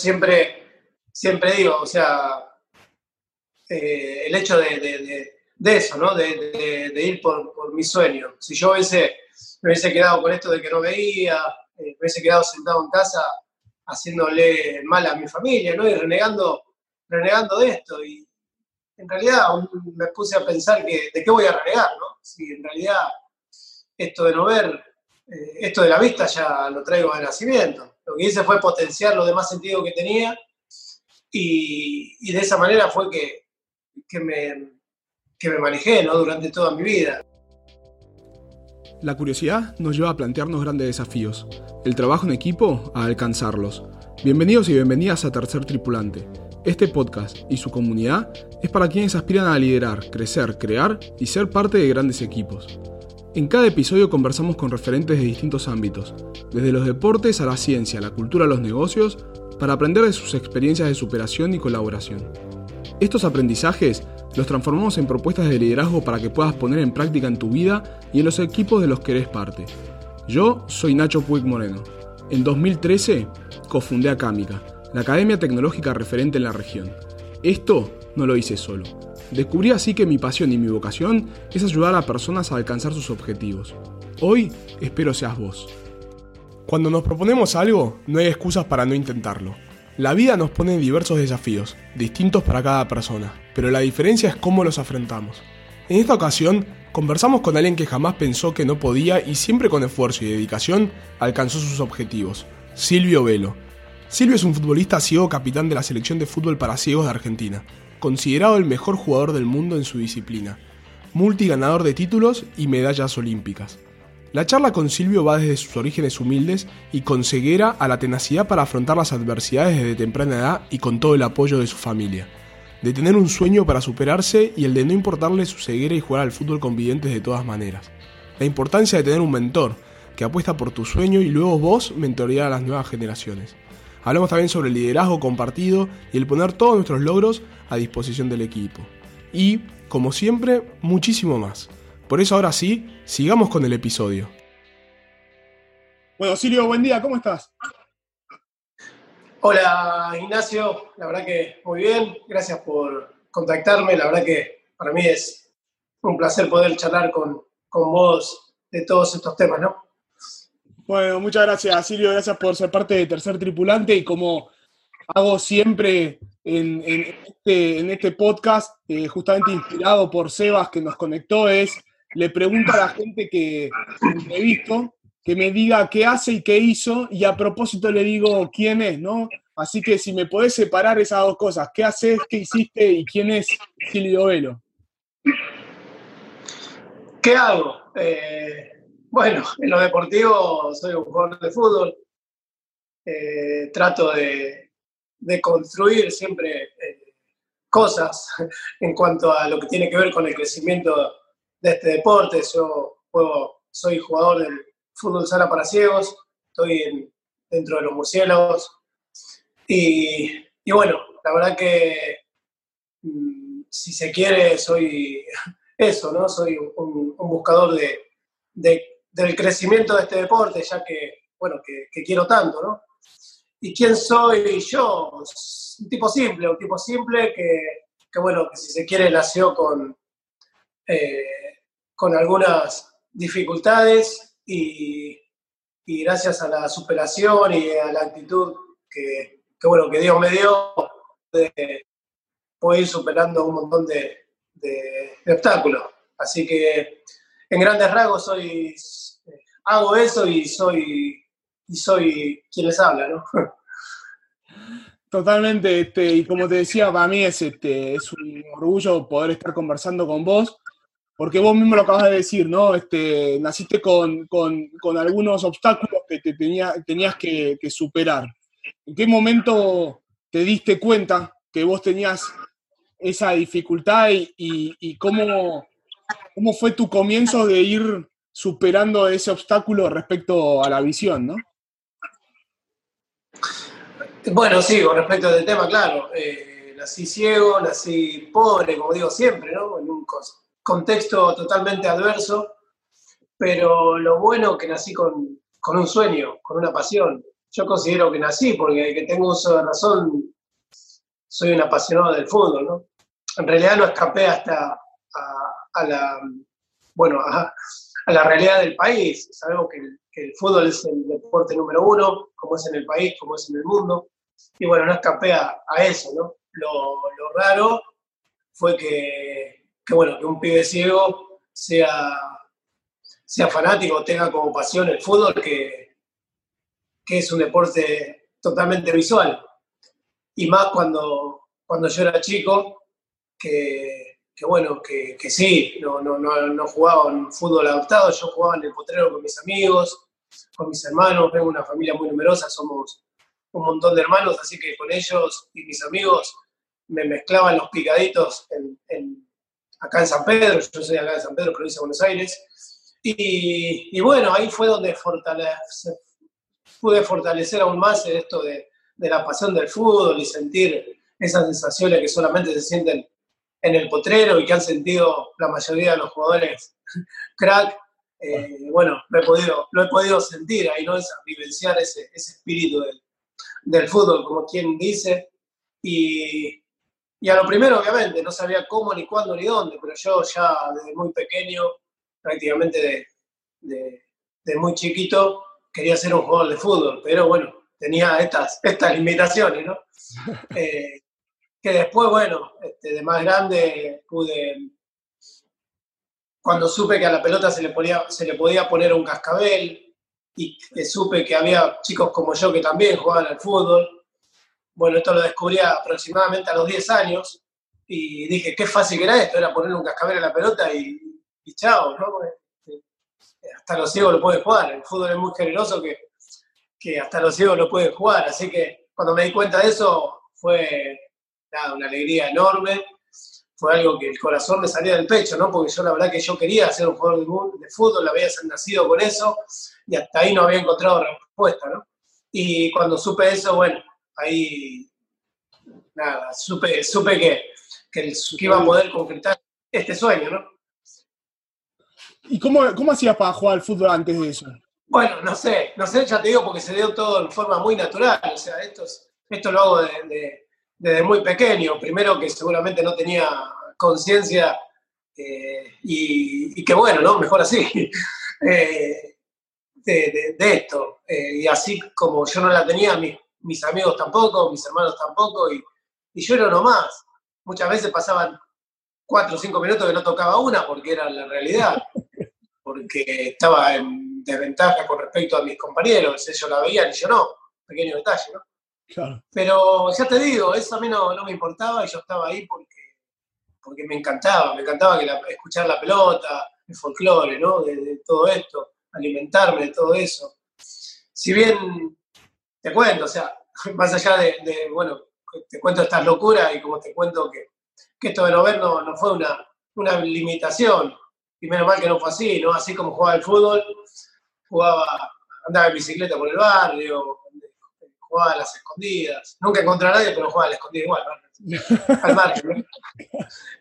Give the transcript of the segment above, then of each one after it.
siempre, siempre digo, o sea, eh, el hecho de, eso, ¿no? De, ir por, por, mi sueño. Si yo hubiese, me hubiese quedado con esto de que no veía, eh, me hubiese quedado sentado en casa haciéndole mal a mi familia, ¿no? Y renegando, renegando de esto. Y en realidad me puse a pensar que de qué voy a renegar, ¿no? Si en realidad esto de no ver, eh, esto de la vista ya lo traigo de nacimiento. Lo que hice fue potenciar lo demás sentido que tenía y, de esa manera fue que, me, que me manejé ¿no? durante toda mi vida. La curiosidad nos lleva a plantearnos grandes desafíos, el trabajo en equipo a alcanzarlos. Bienvenidos y bienvenidas a Tercer Tripulante. Este podcast y su comunidad es para quienes aspiran a liderar, crecer, crear y ser parte de grandes equipos. En cada episodio conversamos con referentes de distintos ámbitos, desde los deportes a la ciencia, la cultura a los negocios, para aprender de sus experiencias de superación y colaboración. Estos aprendizajes los transformamos en propuestas de liderazgo para que puedas poner en práctica en tu vida y en los equipos de los que eres parte. Yo soy Nacho Puig Moreno. En 2013 cofundé Acámica, la academia tecnológica referente en la región. Esto no lo hice solo. Descubrí así que mi pasión y mi vocación es ayudar a personas a alcanzar sus objetivos. Hoy espero seas vos. Cuando nos proponemos algo, no hay excusas para no intentarlo. La vida nos pone diversos desafíos, distintos para cada persona, pero la diferencia es cómo los afrontamos. En esta ocasión, conversamos con alguien que jamás pensó que no podía y siempre con esfuerzo y dedicación alcanzó sus objetivos, Silvio Velo. Silvio es un futbolista ciego capitán de la selección de fútbol para ciegos de Argentina, considerado el mejor jugador del mundo en su disciplina, multiganador de títulos y medallas olímpicas. La charla con Silvio va desde sus orígenes humildes y con ceguera a la tenacidad para afrontar las adversidades desde temprana edad y con todo el apoyo de su familia. De tener un sueño para superarse y el de no importarle su ceguera y jugar al fútbol con videntes de todas maneras. La importancia de tener un mentor que apuesta por tu sueño y luego vos mentorear a las nuevas generaciones. Hablamos también sobre el liderazgo compartido y el poner todos nuestros logros a disposición del equipo. Y, como siempre, muchísimo más. Por eso ahora sí, sigamos con el episodio. Bueno, Silvio, buen día, ¿cómo estás? Hola Ignacio, la verdad que muy bien, gracias por contactarme, la verdad que para mí es un placer poder charlar con, vos de todos estos temas, ¿no? Bueno, muchas gracias Silvio, gracias por ser parte de Tercer Tripulante y como hago siempre en, este, este, podcast, eh, justamente inspirado por Sebas que nos conectó, es le pregunto a la gente que he visto que me diga qué hace y qué hizo, y a propósito le digo quién es, ¿no? Así que si me podés separar esas dos cosas, ¿qué haces, qué hiciste y quién es Silvio Velo? ¿Qué hago? Eh, bueno, en lo deportivo soy un jugador de fútbol. Eh, trato de, construir siempre eh, cosas en cuanto a lo que tiene que ver con el crecimiento de este deporte. Yo soy jugador del fútbol sala para ciegos, estoy dentro de los murciélagos. Y, bueno, la verdad que mm, si se quiere, soy eso, ¿no? Soy un, buscador de, del crecimiento de este deporte, ya que, bueno, que, quiero tanto, ¿no? ¿Y quién soy yo? Un tipo simple, un tipo simple que, bueno, que si se quiere nació con, eh, con algunas dificultades y, gracias a la superación y a la actitud que, bueno, que Dios me dio, de, ir superando un montón de, obstáculos. Así que en grandes rasgos soy, hago eso y soy, y soy quien les habla, ¿no? Totalmente, este, y como te decía, para mí es, este, es un orgullo poder estar conversando con vos porque vos mismo lo acabas de decir, ¿no? Este, naciste con, algunos obstáculos que te tenía, tenías que, superar. ¿En qué momento te diste cuenta que vos tenías esa dificultad y, cómo, cómo fue tu comienzo de ir superando ese obstáculo respecto a la visión, ¿no? Bueno, sí, con respecto al tema, claro. Eh, nací ciego, nací pobre, como digo siempre, ¿no? En un, contexto totalmente adverso, pero lo bueno que nací con, un sueño, con una pasión. yo considero que nací, porque que tengo uso de razón, soy un apasionado del fútbol, ¿no? En realidad no escapé hasta a, la, bueno, a, la realidad del país. Sabemos que el, fútbol es el deporte número uno, como es en el país, como es en el mundo. Y bueno, no escapé a, eso, ¿no? Lo, raro fue que, que, bueno, que un pibe ciego sea, sea fanático, tenga como pasión el fútbol, que, que es un deporte totalmente visual. Y más cuando, cuando yo era chico, que, bueno, que, sí, no, no, no, jugaba en fútbol adaptado, yo jugaba en el potrero con mis amigos, con mis hermanos, tengo una familia muy numerosa, somos un montón de hermanos, así que con ellos y mis amigos me mezclaban los picaditos acá en San Pedro, yo soy acá de San Pedro, provincia de Buenos Aires, y, y bueno, ahí fue donde fortalece, pude fortalecer aún más esto de, la pasión del fútbol y sentir esas sensaciones que solamente se sienten en el potrero y que han sentido la mayoría de los jugadores crack. Eh, bueno, lo he, podido, lo he podido sentir ahí, ¿no? vivenciar ese, espíritu del, fútbol, como quien dice. Y, a lo primero, obviamente, no sabía cómo, ni cuándo, ni dónde, pero yo ya desde muy pequeño, prácticamente de muy chiquito, quería ser un jugador de fútbol, pero bueno, tenía estas, estas limitaciones, ¿no? Eh, que después, bueno, este, de más grande pude, cuando supe que a la pelota se le, ponía, se le podía poner un cascabel y supe que había chicos como yo que también jugaban al fútbol, bueno, esto lo descubrí aproximadamente a los 10 años y dije, qué fácil que era esto, era poner un cascabel a la pelota y, y chao, ¿no? hasta los ciegos lo pueden jugar. El fútbol es muy generoso que, que hasta los ciegos lo pueden jugar. Así que cuando me di cuenta de eso fue una alegría enorme. Fue algo que el corazón me salía del pecho, ¿no? Porque yo la verdad que yo quería ser un jugador de, fútbol, había nacido con eso y hasta ahí no había encontrado respuesta, ¿no? Y cuando supe eso, bueno, ahí nada, supe, supe que, que iba a poder concretar este sueño, ¿no? ¿Y cómo, cómo hacías para jugar al fútbol antes de eso? Bueno, no sé, no sé, ya te digo, porque se dio todo en forma muy natural. O sea, esto, esto lo hago desde muy pequeño. Primero que seguramente no tenía conciencia eh, y, que bueno, ¿no? Mejor así, eh, de, esto. Eh, y así como yo no la tenía, mis, amigos tampoco, mis hermanos tampoco, y, y yo era uno más. Muchas veces pasaban cuatro o cinco minutos que no tocaba una porque era la realidad porque estaba en desventaja con respecto a mis compañeros, ellos la veían y yo no, pequeño detalle, ¿no? Pero ya te digo, eso a mí no, me importaba y yo estaba ahí porque, porque me encantaba, me encantaba escuchar la pelota, el folclore, ¿no? De, todo esto, alimentarme de todo eso. Si bien te cuento, o sea, más allá de, bueno, te cuento estas locuras y como te cuento que, esto de no ver no, no fue una, una limitación, y menos mal que no fue así, ¿no? Así como jugaba el fútbol, jugaba, andaba en bicicleta por el barrio, jugaba a las escondidas. Nunca encontré a nadie, pero jugaba a las escondidas igual, ¿no? Al margen, ¿no?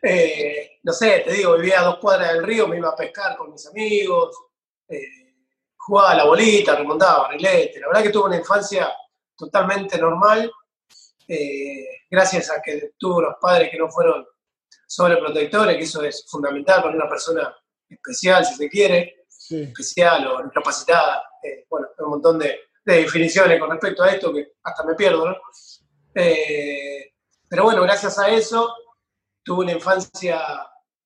Eh, no sé, te digo, vivía a dos cuadras del río, me iba a pescar con mis amigos, eh, jugaba a la bolita, remontaba barrilete. La verdad que tuve una infancia totalmente normal, eh, gracias a que tuve unos padres que no fueron sobreprotectores, que eso es fundamental para una persona especial, si se quiere, especial o capacitada. Eh, bueno, un montón de, definiciones con respecto a esto que hasta me pierdo, ¿no? Eh, pero bueno, gracias a eso tuve una infancia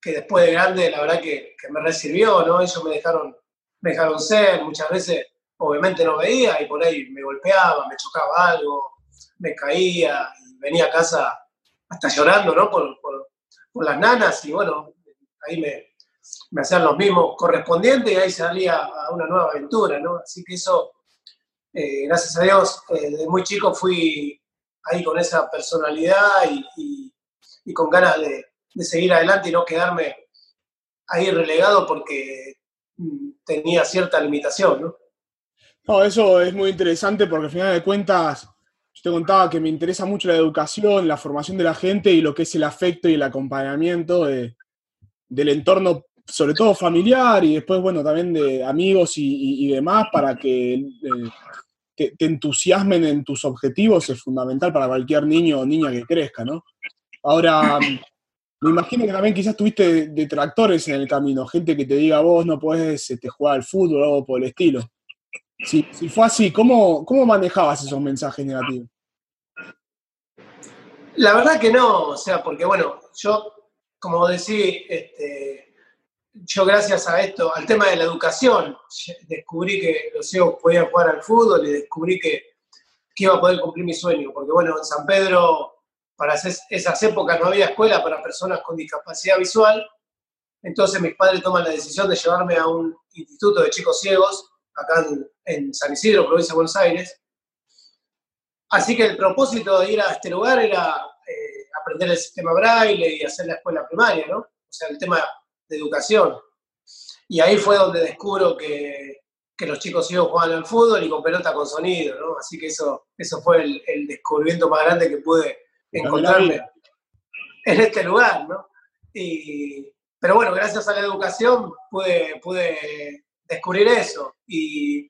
que después de grande, la verdad que, me recibió, ¿no? Ellos me dejaron, me dejaron ser, muchas veces obviamente no veía y por ahí me golpeaba, me chocaba algo, me caía y venía a casa hasta llorando, ¿no? Por, por, por las nanas y bueno, ahí me, me hacían los mismos correspondientes y ahí salía a una nueva aventura, ¿no? Así que eso, eh, gracias a Dios, eh, desde muy chico fui ahí con esa personalidad y, con ganas de, seguir adelante y no quedarme ahí relegado porque mm, tenía cierta limitación, ¿no? No, eso es muy interesante porque al final de cuentas, yo te contaba que me interesa mucho la educación, la formación de la gente y lo que es el afecto y el acompañamiento del entorno sobre todo familiar y después, bueno, también de amigos y, demás, para que eh, te, entusiasmen en tus objetivos es fundamental para cualquier niño o niña que crezca, ¿no? Ahora, me imagino que también quizás tuviste detractores en el camino, gente que te diga vos no puedes este, jugar al fútbol o algo por el estilo. Si, si fue así, ¿cómo, ¿cómo manejabas esos mensajes negativos? La verdad que no, o sea, porque bueno, yo, como decía, este, yo gracias a esto, al tema de la educación, descubrí que los ciegos podían jugar al fútbol y descubrí que, que iba a poder cumplir mi sueño, porque bueno, en San Pedro, para esas épocas no había escuela para personas con discapacidad visual, entonces mis padres toman la decisión de llevarme a un instituto de chicos ciegos, acá en, San Isidro, provincia de Buenos Aires, Así que el propósito de ir a este lugar era eh, aprender el sistema braille y hacer la escuela primaria, ¿no? O sea, el tema de educación. Y ahí fue donde descubro que, los chicos ciegos jugaban al fútbol y con pelota con sonido, ¿no? Así que eso, eso fue el, descubrimiento más grande que pude encontrarme en este lugar, ¿no? pero bueno, gracias a la educación pude, pude descubrir eso. Y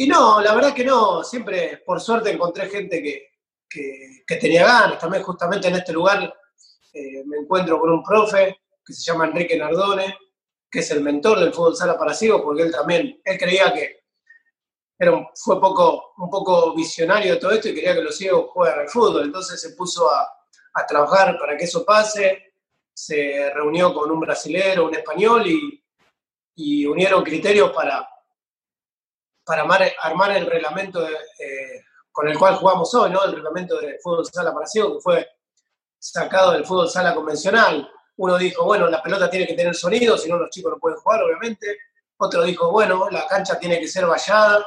y no, la verdad que no, siempre por suerte encontré gente que, tenía ganas. También justamente en este lugar eh, me encuentro con un profe que se llama Enrique Nardone, que es el mentor del fútbol sala para ciegos, porque él también, él creía que era fue poco, un poco visionario de todo esto y quería que los ciegos jueguen al fútbol. Entonces se puso a, trabajar para que eso pase, se reunió con un brasilero, un español y unieron criterios para, para armar, el reglamento eh, con el cual jugamos hoy, ¿no? El reglamento de fútbol sala para ciego, que fue sacado del fútbol sala convencional. Uno dijo, bueno, la pelota tiene que tener sonido, si no los chicos no pueden jugar, obviamente. Otro dijo, bueno, la cancha tiene que ser vallada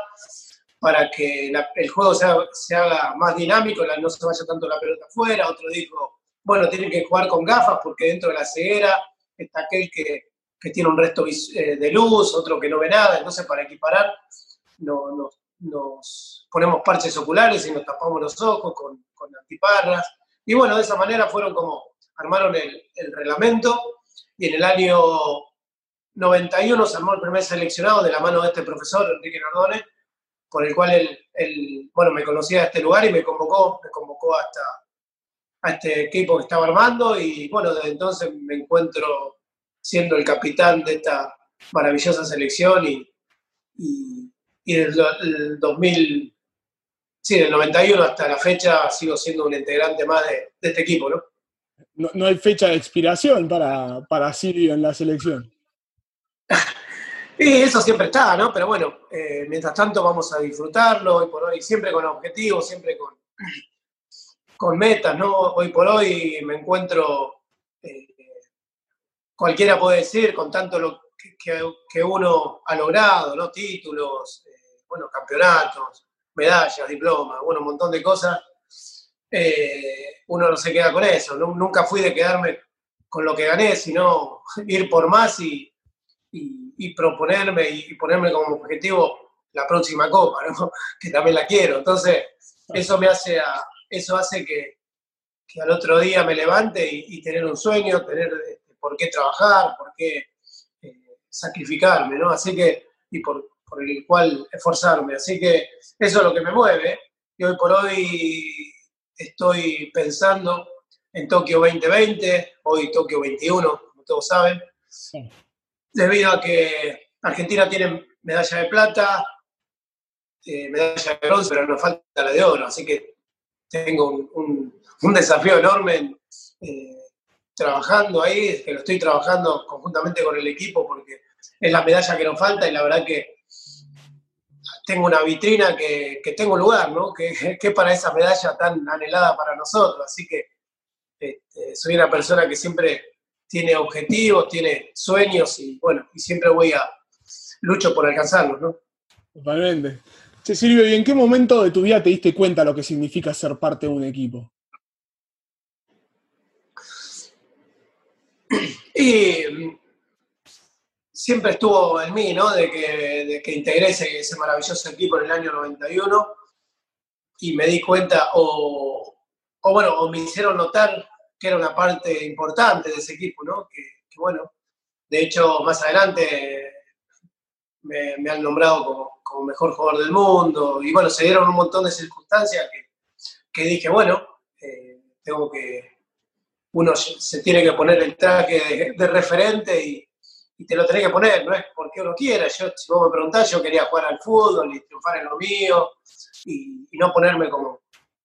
para que el juego se haga, más dinámico, no se vaya tanto la pelota afuera. Otro dijo, bueno, tienen que jugar con gafas porque dentro de la ceguera está aquel que, que tiene un resto eh, de luz, otro que no ve nada. Entonces, para equiparar, nos ponemos parches oculares y nos tapamos los ojos con, antiparras. Y bueno, de esa manera fueron como armaron el, reglamento y en el año 91 se armó el primer seleccionado de la mano de este profesor, Enrique Nardone, por el cual él, bueno, me conocía de este lugar y me convocó, me convocó hasta a este equipo que estaba armando y bueno, desde entonces me encuentro siendo el capitán de esta maravillosa selección y, y desde el 2000, sí, del 91 hasta la fecha sigo siendo un integrante más de, este equipo, ¿no? ¿No? hay fecha de expiración para, para Sirio en la selección. y eso siempre está, ¿no? Pero bueno, eh, mientras tanto vamos a disfrutarlo hoy por hoy, siempre con objetivos, siempre con, con metas, ¿no? Hoy por hoy me encuentro, eh, cualquiera puede decir, con tanto lo que, que, uno ha logrado, ¿no? Títulos, bueno, campeonatos, medallas, diplomas, bueno, un montón de cosas, eh, uno no se queda con eso. Nunca fui de quedarme con lo que gané, sino ir por más y, proponerme y ponerme como objetivo la próxima copa, que también la quiero. Entonces, eso me hace, eso hace que, al otro día me levante y, tener un sueño, tener este, por qué trabajar, por qué eh, sacrificarme, ¿no? Así que, y por, por el cual esforzarme. Así que eso es lo que me mueve. Y hoy por hoy estoy pensando en Tokio 2020, hoy Tokio 21, como todos saben, debido a que Argentina tiene medalla de plata, eh, medalla de bronce, pero nos falta la de oro, así que tengo un, desafío enorme eh, trabajando ahí, que lo estoy trabajando conjuntamente con el equipo porque es la medalla que nos falta y la verdad que tengo una vitrina que, que tengo lugar, ¿no? Que, que, para esa medalla tan anhelada para nosotros. Así que este, soy una persona que siempre tiene objetivos, tiene sueños y bueno, y siempre voy a lucho por alcanzarlos, ¿no? Totalmente. Che, Silvio, ¿y en qué momento de tu vida te diste cuenta lo que significa ser parte de un equipo? Y siempre estuvo en mí, ¿no? De que, de que integré ese, maravilloso equipo en el año 91 y me di cuenta, o, bueno, o me hicieron notar que era una parte importante de ese equipo, ¿no? Que, bueno, de hecho, más adelante me, han nombrado como, como, mejor jugador del mundo. Y bueno, se dieron un montón de circunstancias que, que dije, bueno, eh, tengo que, uno se tiene que poner el traje de, referente y, y, te lo tenés que poner, no es porque uno quiera. Yo, si vos me preguntás, yo quería jugar al fútbol y triunfar en lo mío y, y no ponerme como,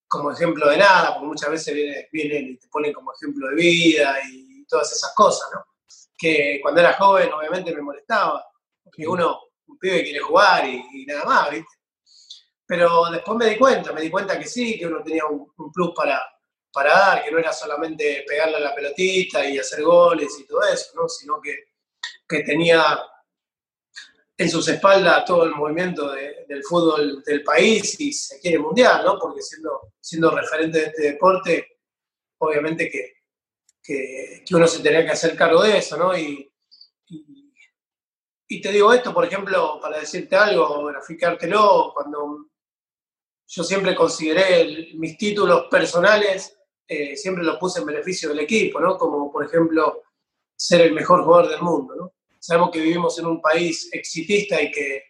como ejemplo de nada, porque muchas veces vienen, y te ponen como ejemplo de vida y todas esas cosas, ¿no? Que cuando era joven obviamente me molestaba, porque uno, un pibe quiere jugar y, nada más, ¿viste? Pero después me di cuenta, me di cuenta que sí, que uno tenía un, plus para, para dar, que no era solamente pegarle a la pelotita y hacer goles y todo eso, ¿no? Sino que, que tenía en sus espaldas todo el movimiento del fútbol del país y se quiere mundial, ¿no? Porque siendo, siendo referente de este deporte, obviamente que, que, uno se tenía que hacer cargo de eso, ¿no? Y, y, te digo esto, por ejemplo, para decirte algo, graficártelo, cuando yo siempre consideré mis títulos personales, eh, siempre los puse en beneficio del equipo, ¿no? Como por ejemplo ser el mejor jugador del mundo, ¿no? Sabemos que vivimos en un país exitista y que,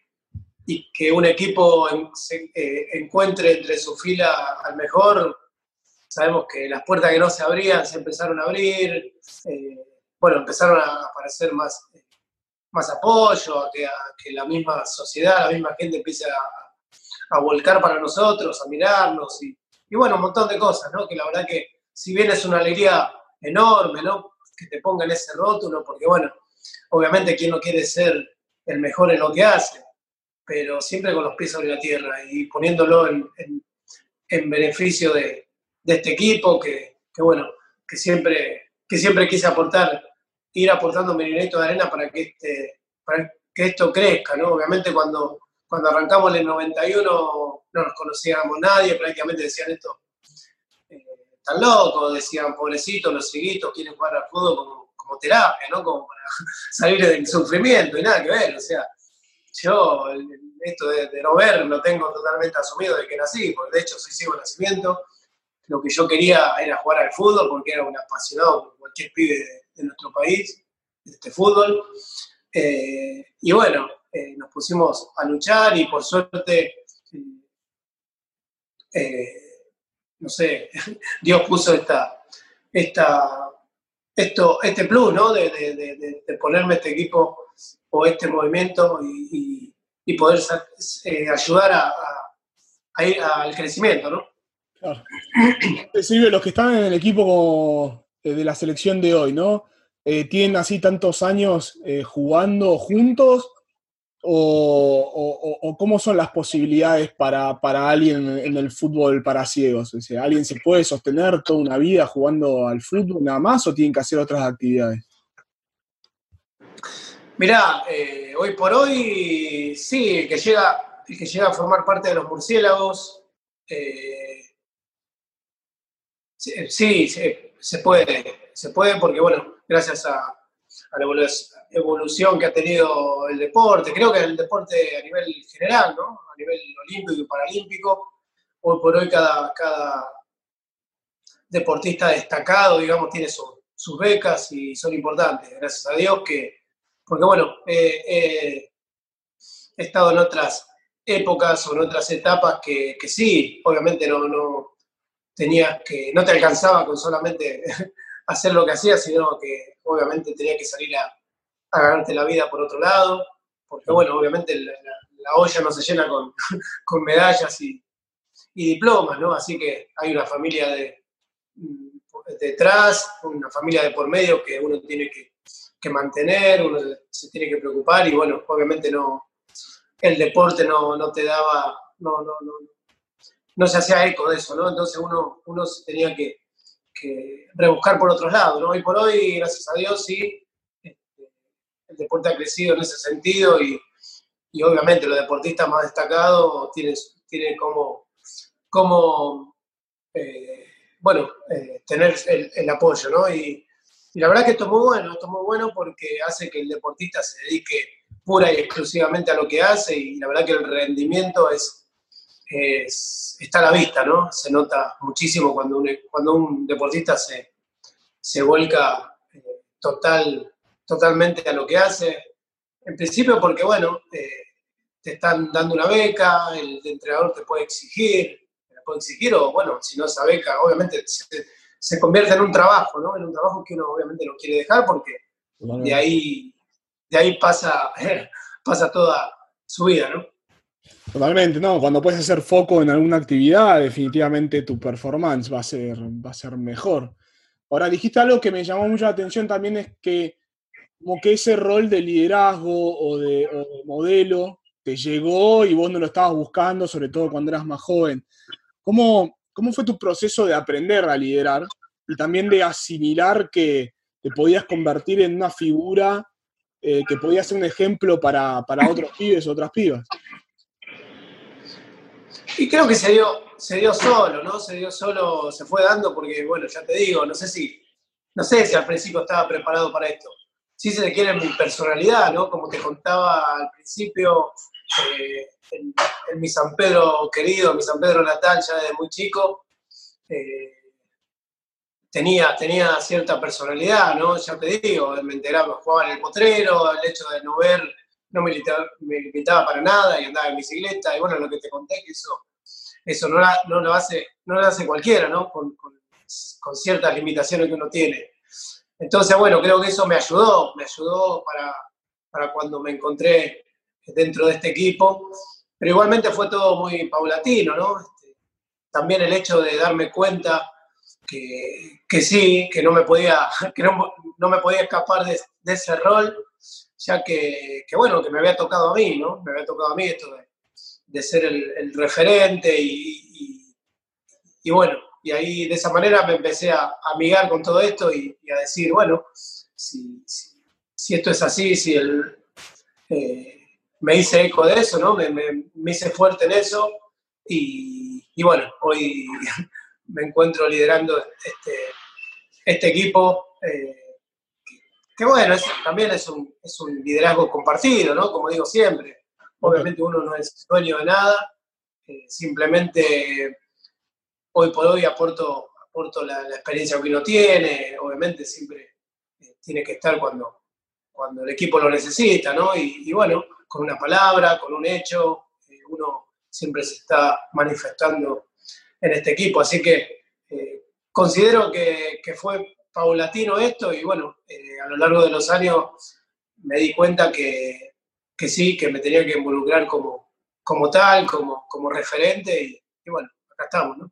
y que un equipo eh, encuentre entre su fila al mejor. Sabemos que las puertas que no se abrían se empezaron a abrir. Eh, bueno, empezaron a aparecer más, más apoyo, a que, que, la misma sociedad, la misma gente empiece a, a volcar para nosotros, a mirarnos y, y, bueno, un montón de cosas, ¿no? Que la verdad que si bien es una alegría enorme, ¿no? Que te pongan ese rótulo, porque bueno, obviamente quien no quiere ser el mejor en lo que hace, pero siempre con los pies sobre la tierra y poniéndolo en, beneficio de, este equipo que, bueno, que siempre, que siempre quise aportar, ir aportando mi de arena para que, este, para que esto crezca, ¿no? Obviamente cuando, cuando arrancamos en el 91 no nos conocíamos nadie, prácticamente decían esto, eh, tan loco, decían, pobrecitos, los ciguitos, quieren jugar al fútbol como como terapia, ¿no? Como para salir del sufrimiento y nada que ver. O sea, yo esto de, no ver lo tengo totalmente asumido de que nací, porque de hecho soy ciego de nacimiento. Lo que yo quería era jugar al fútbol porque era un apasionado como cualquier pibe de, nuestro país, de este fútbol. Eh, y bueno, eh, nos pusimos a luchar y por suerte, eh, no sé, Dios puso esta, esta esto, este plus, ¿no? De, ponerme este equipo o este movimiento y, poder eh, ayudar a, ir al crecimiento, ¿no? Claro. Silvio, los que están en el equipo eh, de la selección de hoy, ¿no? Eh, ¿Tienen así tantos años jugando juntos o, cómo son las posibilidades para, alguien en el fútbol para ciegos? ¿Alguien se puede sostener toda una vida jugando al fútbol nada más o tienen que hacer otras actividades? Mirá, eh, hoy por hoy sí, el que llega, el que llega a formar parte de los murciélagos, eh, sí, se puede, se puede porque, bueno, gracias a, a la evolución que ha tenido el deporte, creo que el deporte a nivel general, ¿no? a nivel olímpico y paralímpico, hoy por hoy cada, cada deportista destacado, digamos, tiene sus becas y son importantes, gracias a Dios que, porque bueno, he estado en otras épocas o en otras etapas que, que sí, obviamente no, no tenías que, no te alcanzaba con solamente hacer lo que hacía, sino que obviamente tenía que salir a, a ganarte la vida por otro lado, porque bueno, obviamente la, olla no se llena con, con medallas y, y, diplomas, ¿no? Así que hay una familia de, mm, detrás, una familia de por medio que uno tiene que, que mantener, uno se tiene que preocupar y bueno, obviamente no, el deporte no, no te daba, no, no, no, no se hacía eco de eso, ¿no? Entonces uno, uno se tenía que, que rebuscar por otros lados, ¿no? Hoy por hoy, gracias a Dios, sí, el deporte ha crecido en ese sentido y, obviamente los deportistas más destacados tienen, tienen como, como eh, bueno, eh, tener el, apoyo, ¿no? Y, la verdad que esto es muy bueno, es muy bueno porque hace que el deportista se dedique pura y exclusivamente a lo que hace y la verdad que el rendimiento es, está a la vista, ¿no? Se nota muchísimo cuando un, cuando un deportista se, se vuelca eh, total totalmente a lo que hace. En principio porque, bueno, eh, te están dando una beca, el entrenador te puede exigir, te puede exigir, o bueno, si no esa beca, obviamente se, convierte en un trabajo, ¿no? En un trabajo que uno obviamente no quiere dejar porque de ahí, de ahí pasa, pasa toda su vida, ¿no? Totalmente, ¿no? Cuando puedes hacer foco en alguna actividad, definitivamente tu performance va a ser, va a ser mejor. Ahora, dijiste algo que me llamó mucho la atención también, es que como que ese rol de liderazgo o de, modelo te llegó y vos no lo estabas buscando, sobre todo cuando eras más joven. ¿Cómo, cómo fue tu proceso de aprender a liderar y también de asimilar que te podías convertir en una figura eh, que podía ser un ejemplo para, para otros pibes o otras pibas? Y creo que se dio, se dio solo, ¿no? Se dio solo, se fue dando porque, bueno, ya te digo, no sé si, no sé si al principio estaba preparado para esto. Sí se quiere mi personalidad, ¿no? Como te contaba al principio, eh, en, mi San Pedro querido, mi San Pedro natal, ya desde muy chico, eh, tenía, tenía cierta personalidad, ¿no? Ya te digo, me enteraba, jugaba en el potrero, el hecho de no ver no me limitaba, para nada y andaba en bicicleta. Y bueno, lo que te conté, que eso, eso no, no, lo, hace, no lo hace cualquiera, ¿no? Con, con, ciertas limitaciones que uno tiene. Entonces, bueno, creo que eso me ayudó, me ayudó para, para cuando me encontré dentro de este equipo. Pero igualmente fue todo muy paulatino, ¿no? Este, también el hecho de darme cuenta que, que, sí, que no me podía, que no, no me podía escapar de, de, ese rol ya que, bueno, que me había tocado a mí, ¿no? Me había tocado a mí esto de, ser el, referente y, y, bueno, y ahí de esa manera me empecé a, amigar con todo esto y, a decir, bueno, si, esto es así, si el, eh, me hice eco de eso, ¿no? Me, hice fuerte en eso y, bueno, hoy me encuentro liderando este, este equipo. Eh, que bueno, también es un, es un, liderazgo compartido, ¿no? Como digo siempre. Obviamente uno no es dueño de nada, eh, simplemente hoy por hoy aporto, aporto la, experiencia que uno tiene, obviamente siempre eh, tiene que estar cuando, cuando el equipo lo necesita, ¿no? Y, bueno, con una palabra, con un hecho, eh, uno siempre se está manifestando en este equipo, así que considero que, fue paulatino esto y bueno, eh, a lo largo de los años me di cuenta que, que, sí, que me tenía que involucrar como, como tal, como, como referente y, bueno, acá estamos, ¿no?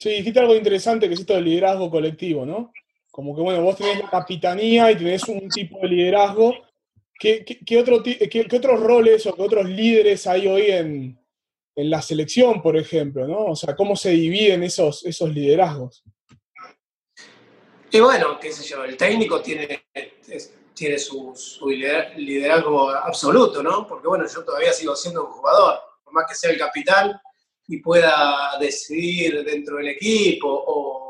Sí, dijiste algo interesante que es esto del liderazgo colectivo, ¿no? Como que, bueno, vos tenés la capitanía y tenés un tipo de liderazgo. ¿Qué, qué, otro, qué, otros roles o qué otros líderes hay hoy en, en, la selección, por ejemplo, ¿no? O sea, ¿cómo se dividen esos, esos liderazgos? Y bueno, qué sé yo, el técnico tiene, tiene su, liderazgo absoluto, ¿no? Porque bueno, yo todavía sigo siendo un jugador, por más que sea el capitán y pueda decidir dentro del equipo o,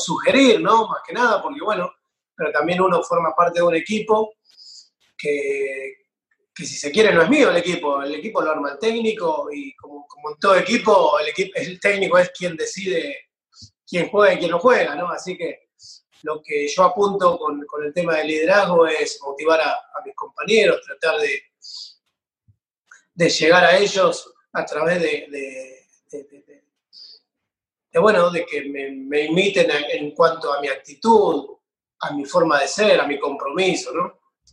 sugerir, ¿no? Más que nada, porque bueno, pero también uno forma parte de un equipo que, que si se quiere no es mío el equipo, el equipo lo arma el técnico y como, en todo equipo, el, equipo, el técnico es quien decide quién juega y quién no juega, ¿no? Así que lo que yo apunto con, el tema del liderazgo es motivar a, mis compañeros, tratar de, de, llegar a ellos a través de, bueno, de que me, imiten en, cuanto a mi actitud, a mi forma de ser, a mi compromiso,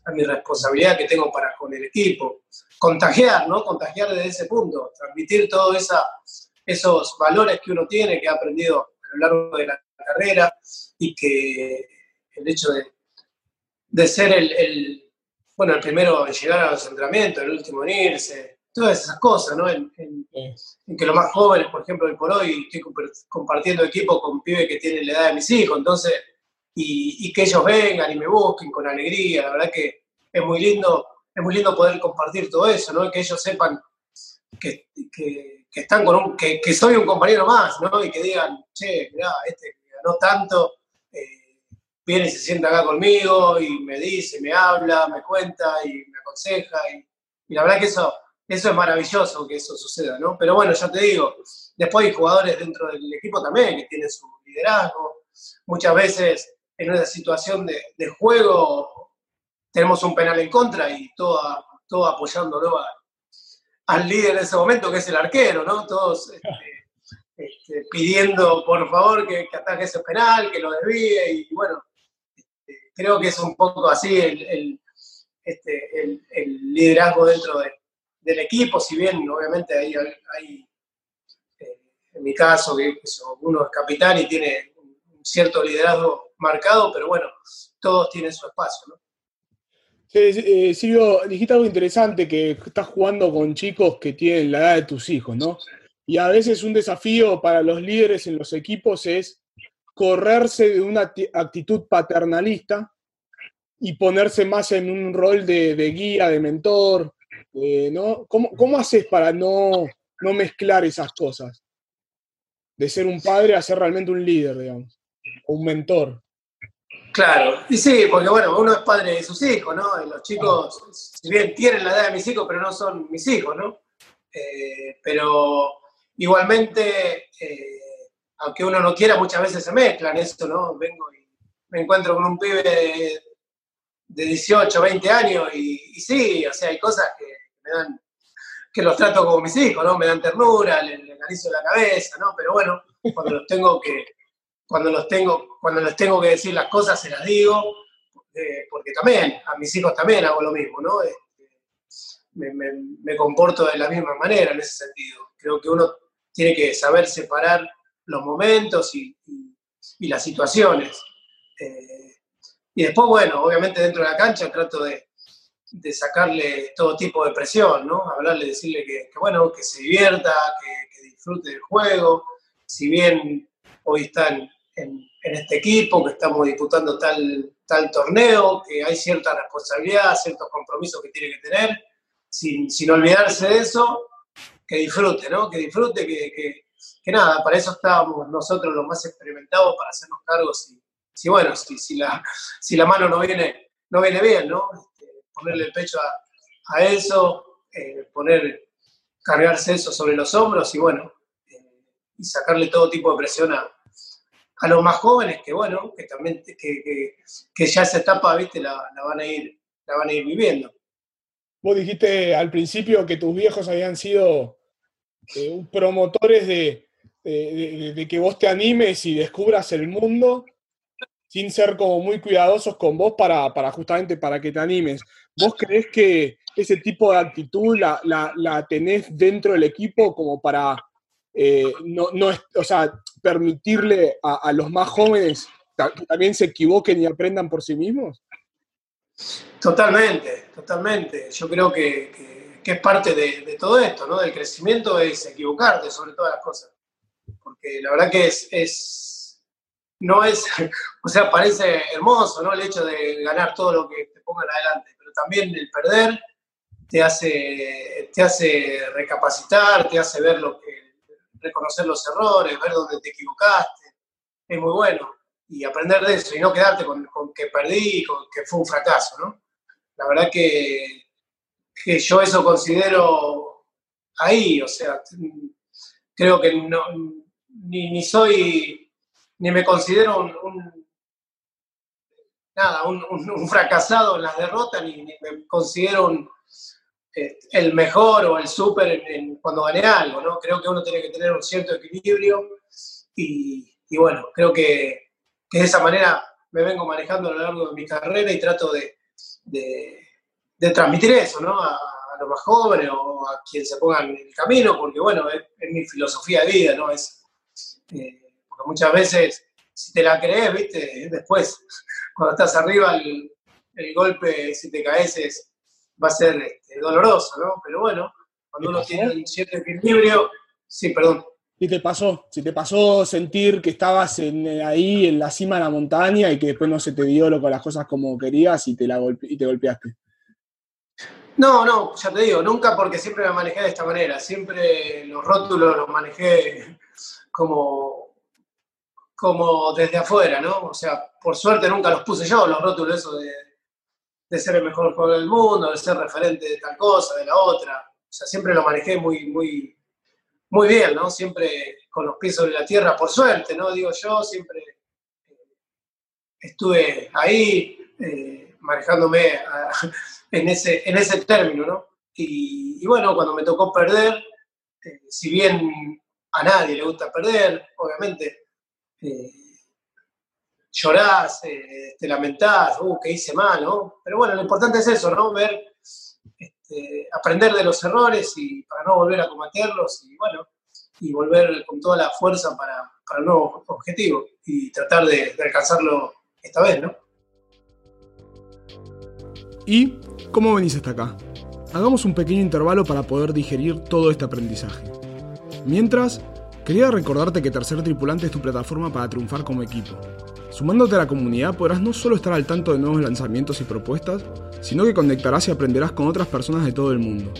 a mi responsabilidad que tengo para con el equipo. Contagiar, ¿no? Contagiar desde ese punto, transmitir todos esos valores que uno tiene, que ha aprendido a lo largo de la carrera y que el hecho de, de ser el, bueno, el primero en llegar a los entrenamientos, el último en irse, todas esas cosas, ¿no? En, que los más jóvenes, por ejemplo, hoy por hoy estoy compartiendo equipo con pibes que tienen la edad de mis hijos, entonces, y, que ellos vengan y me busquen con alegría, la verdad que es muy lindo, es muy lindo poder compartir todo eso, ¿no? Que ellos sepan que, que, están con un, que, que, soy un compañero más, ¿no? Y que digan, che, mirá, este no tanto, eh, viene y se sienta acá conmigo y me dice, me habla, me cuenta y me aconseja. Y, la verdad que eso, eso es maravilloso que eso suceda, ¿no? Pero bueno, ya te digo, después hay jugadores dentro del equipo también que tienen su liderazgo. Muchas veces en una situación de, juego tenemos un penal en contra y todo, todo apoyándolo al líder en ese momento, que es el arquero, ¿no? Todos este, este, pidiendo, por favor, que, ataque ese penal, que lo desvíe, y bueno, este, creo que es un poco así el, liderazgo dentro del equipo, si bien obviamente hay, hay eh, en mi caso, que, uno es capitán y tiene un cierto liderazgo marcado, pero bueno, todos tienen su espacio, ¿no? Sí, Silvio, dijiste algo interesante, que estás jugando con chicos que tienen la edad de tus hijos, ¿no? Y a veces un desafío para los líderes en los equipos es correrse de una actitud paternalista y ponerse más en un rol de, guía, de mentor, ¿no? ¿Cómo, haces para no, no mezclar esas cosas? De ser un padre a ser realmente un líder, digamos, o un mentor. Claro, y sí, porque bueno, uno es padre de sus hijos, ¿no? Y los chicos, si bien tienen la edad de mis hijos, pero no son mis hijos, ¿no? Eh, pero igualmente, eh, aunque uno no quiera, muchas veces se mezclan eso, ¿no? Vengo y me encuentro con un pibe de, 18, 20 años y, sí, o sea, hay cosas que me dan, que los trato como mis hijos, ¿no? Me dan ternura, les, les la cabeza, ¿no? Pero bueno, cuando los tengo que cuando los tengo, cuando les tengo que decir las cosas, se las digo, eh, porque también, a mis hijos también hago lo mismo, ¿no? Este, me, comporto de la misma manera en ese sentido. Creo que uno tiene que saber separar los momentos y, las situaciones. Eh, y después, bueno, obviamente dentro de la cancha trato de, sacarle todo tipo de presión, ¿no? Hablarle, decirle que, bueno, que se divierta, que, que disfrute del juego. Si bien hoy están en, este equipo, que estamos disputando tal, tal torneo, que hay cierta responsabilidad, ciertos compromisos que tiene que tener, sin, olvidarse de eso, que disfrute, ¿no? Que disfrute, que, nada, para eso estábamos nosotros los más experimentados para hacernos cargos y, si bueno, si, si, la, si la mano no viene, no viene bien, ¿no? Ponerle el pecho a, eso, eh, poner, cargarse eso sobre los hombros y bueno, eh, y sacarle todo tipo de presión a, a los más jóvenes que, bueno, que también, que, ya esa etapa, viste, la, van a ir, la van a ir viviendo. Vos dijiste al principio que tus viejos habían sido eh, promotores de, que vos te animes y descubras el mundo sin ser como muy cuidadosos con vos para, para justamente para que te animes. ¿Vos crees que ese tipo de actitud la, la tenés dentro del equipo como para eh, no, no o sea, permitirle a, los más jóvenes que también se equivoquen y aprendan por sí mismos? Totalmente, totalmente. Yo creo que, es parte de, todo esto, ¿no? Del crecimiento es equivocarte sobre todas las cosas. Porque la verdad que es, no es, o sea, parece hermoso, ¿no? El hecho de ganar todo lo que te pongan adelante, pero también el perder te hace, te hace recapacitar, te hace ver lo que, reconocer los errores, ver dónde te equivocaste, es muy bueno. Y aprender de eso y no quedarte con, que perdí, con que fue un fracaso, ¿no? La verdad que, que yo eso considero ahí, o sea, creo que no, ni, soy, ni me considero un, nada, un, fracasado en las derrotas, ni me considero un, eh, el mejor o el súper cuando gane algo, ¿no? Creo que uno tiene que tener un cierto equilibrio y, bueno, creo que, de esa manera me vengo manejando a lo largo de mi carrera y trato de, transmitir eso, ¿no? A, los más jóvenes o a quien se ponga en el camino, porque bueno, es, mi filosofía de vida, ¿no? Es, eh, porque muchas veces, si te la crees, viste, después, cuando estás arriba, el, el golpe, si te caes, es va a ser este, doloroso, ¿no? Pero bueno, cuando uno tiene un cierto equilibrio, sí, perdón. ¿Qué te pasó? Si te pasó sentir que estabas eh, ahí en la cima de la montaña y que después no se te dio lo con las cosas como querías y te, la y te golpeaste. No, no, ya te digo, nunca porque siempre me manejé de esta manera. Siempre los rótulos los manejé como, como desde afuera, ¿no? O sea, por suerte nunca los puse yo, los rótulos esos de, de ser el mejor jugador del mundo, de ser referente de tal cosa, de la otra. O sea, siempre lo manejé muy, muy, muy bien, ¿no? Siempre con los pies sobre la tierra, por suerte, ¿no? Digo yo, siempre eh, estuve ahí, eh, manejándome en, ese, en ese término, ¿no? Y, bueno, cuando me tocó perder, eh, si bien a nadie le gusta perder, obviamente, eh, llorás, te lamentás, uh, que hice mal, ¿no? Pero bueno, lo importante es eso, ¿no? Ver, este, aprender de los errores y para no volver a cometerlos y bueno, y volver con toda la fuerza para, para el nuevo objetivo y tratar de, de alcanzarlo esta vez, ¿no? ¿Y cómo venís hasta acá? Hagamos un pequeño intervalo para poder digerir todo este aprendizaje. Mientras, quería recordarte que Tercer Tripulante es tu plataforma para triunfar como equipo. Sumándote a la comunidad podrás no solo estar al tanto de nuevos lanzamientos y propuestas, sino que conectarás y aprenderás con otras personas de todo el mundo.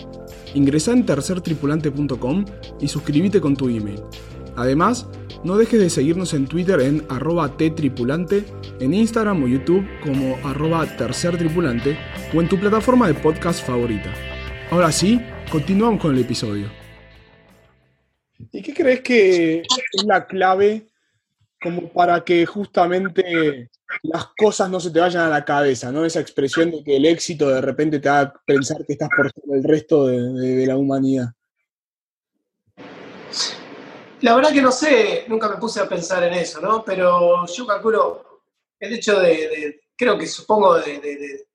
Ingresa en tercertripulante.com y suscríbete con tu email. Además, no dejes de seguirnos en Twitter en arroba ttripulante, en Instagram o YouTube como arroba tercertripulante o en tu plataforma de podcast favorita. Ahora sí, continuamos con el episodio. ¿Y qué crees que es la clave como para que justamente las cosas no se te vayan a la cabeza, ¿no? Esa expresión de que el éxito de repente te haga pensar que estás por el resto de la humanidad. La verdad que no sé, nunca me puse a pensar en eso, ¿no? Pero yo calculo el hecho de, creo que supongo de, de,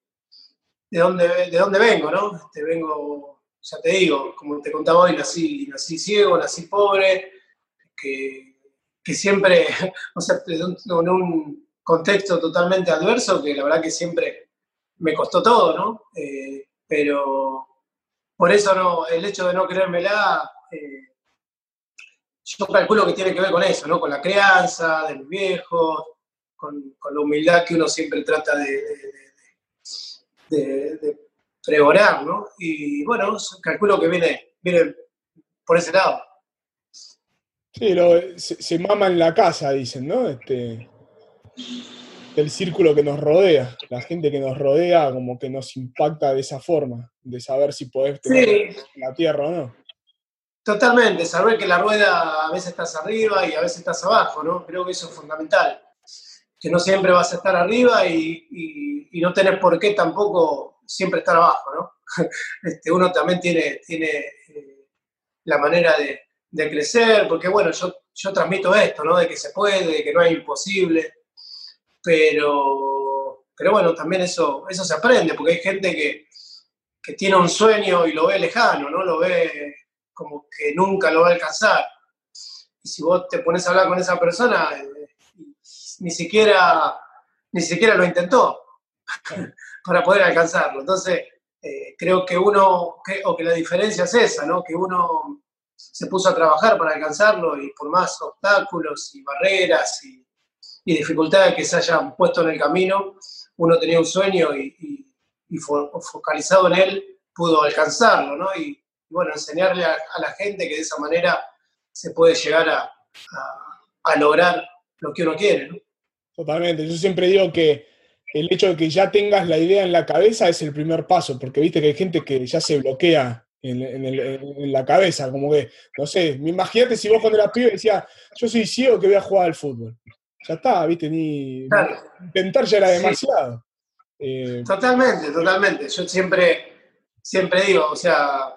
de, dónde, de dónde vengo, ¿no? Te este, vengo, ya te digo, como te contaba hoy, nací, nací ciego, nací pobre, que, que siempre, o sea, en un contexto totalmente adverso, que la verdad que siempre me costó todo, ¿no? Eh, pero por eso no, el hecho de no creérmela... Eh, yo calculo que tiene que ver con eso, ¿no? Con la crianza de los viejos, con, la humildad que uno siempre trata de, pregonar, ¿no? Y bueno, calculo que viene, viene por ese lado. Sí, se, mama en la casa, dicen, ¿no? Este, el círculo que nos rodea, la gente que nos rodea como que nos impacta de esa forma, de saber si podés tener la tierra o no. Totalmente, saber que la rueda a veces estás arriba y a veces estás abajo, ¿no? Creo que eso es fundamental. Que no siempre vas a estar arriba y, no tenés por qué tampoco siempre estar abajo, ¿no? Este, uno también tiene, tiene eh, la manera de, crecer, porque bueno, yo, yo transmito esto, ¿no? De que se puede, de que no hay imposible, pero, pero bueno, también eso, eso se aprende, porque hay gente que, que tiene un sueño y lo ve lejano, ¿no? Lo ve como que nunca lo va a alcanzar. Y si vos te pones a hablar con esa persona, eh, ni, siquiera, ni siquiera lo intentó para poder alcanzarlo. Entonces, eh, creo que uno, o que la diferencia es esa, ¿no? que uno se puso a trabajar para alcanzarlo y por más obstáculos y barreras y, dificultades que se hayan puesto en el camino, uno tenía un sueño y, focalizado en él pudo alcanzarlo, ¿no? Y, bueno, enseñarle a, la gente que de esa manera se puede llegar a, lograr lo que uno quiere. ¿no? Totalmente, yo siempre digo que el hecho de que ya tengas la idea en la cabeza es el primer paso, porque viste que hay gente que ya se bloquea en, la cabeza, como que, no sé, imagínate si vos cuando eras pibe decías, yo soy ciego que voy a jugar al fútbol. Ya está, viste, ni intentar ya era demasiado. Eh, totalmente, totalmente. Yo siempre, siempre digo, o sea,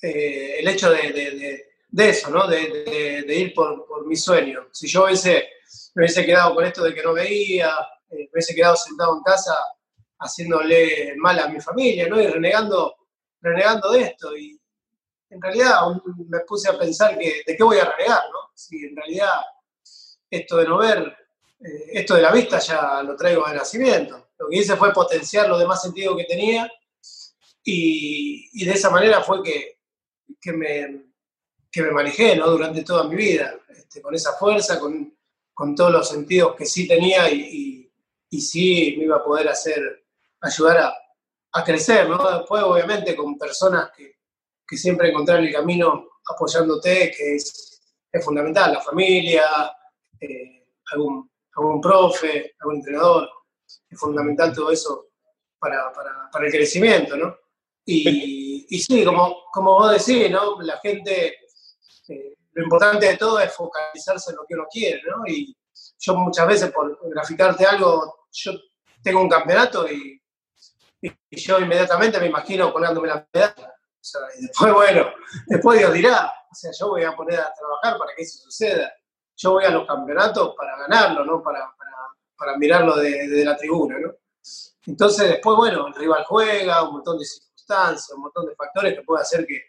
eh, el hecho de, eso, ¿no? De, ir por, mi sueño. Si yo hubiese, me hubiese quedado con esto de que no veía, eh, me hubiese quedado sentado en casa haciéndole mal a mi familia, ¿no? Y renegando, renegando de esto. Y en realidad me puse a pensar que de qué voy a renegar, ¿no? Si en realidad esto de no ver, eh, esto de la vista ya lo traigo de nacimiento. Lo que hice fue potenciar los demás sentidos que tenía y, y de esa manera fue que, que me, que me manejé ¿no? durante toda mi vida, este, con esa fuerza, con, con, todos los sentidos que sí tenía y, y, sí me iba a poder hacer, ayudar a, a, crecer, ¿no? Después, obviamente, con personas que, que siempre encontrar el camino apoyándote, que es, es fundamental, la familia, eh, algún, algún profe, algún entrenador, es fundamental todo eso para, para, para el crecimiento, ¿no? Y, y, sí, como, como vos decís, ¿no? La gente, eh, lo importante de todo es focalizarse en lo que uno quiere, ¿no? Y yo muchas veces por graficarte algo, yo tengo un campeonato y, yo inmediatamente me imagino colgándome la medalla. y después, bueno, después Dios dirá, o sea, yo voy a poner a trabajar para que eso suceda. Yo voy a los campeonatos para ganarlo, no para, para, mirarlo de, la tribuna, ¿no? Entonces, después, bueno, el rival juega, un montón de circunstancias, un montón de factores que puede hacer que,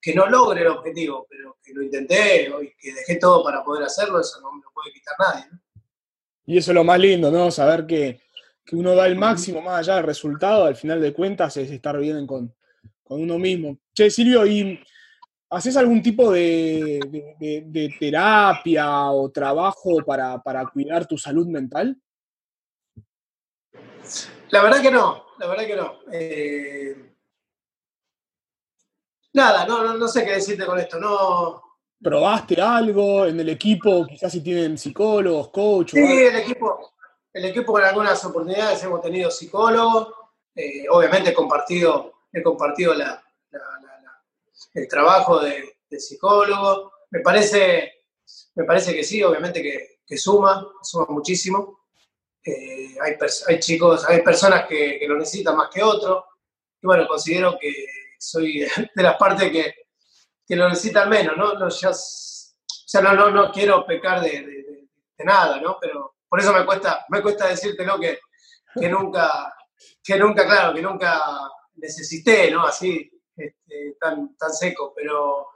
que no logre el objetivo, pero que lo intenté y que dejé todo para poder hacerlo, eso no me lo puede quitar nadie. ¿no? Y eso es lo más lindo, ¿no? Saber que, uno da el máximo más allá del resultado, al final de cuentas es estar bien con, uno mismo. Che, Silvio, ¿y haces algún tipo de, terapia o trabajo para, cuidar tu salud mental? La verdad que no, la verdad que no. Eh, nada, no, no, sé qué decirte con esto. No, ¿Probaste algo en el equipo? Quizás si tienen psicólogos, coach. Sí, el equipo, el equipo con algunas oportunidades hemos tenido psicólogos. Eh, obviamente he compartido, he compartido el trabajo de, psicólogo. Me parece, me parece que sí, obviamente que, suma, suma muchísimo. Eh, hay, hay, chicos, hay personas que, que, lo necesitan más que otros. Y bueno, considero que soy de las partes que, que lo necesitan menos, ¿no? no o sea, no, no, no quiero pecar de, nada, ¿no? Pero por eso me cuesta, me cuesta decírtelo que, que nunca, que nunca, claro, que nunca necesité, ¿no? Así, este, tan, tan seco, pero,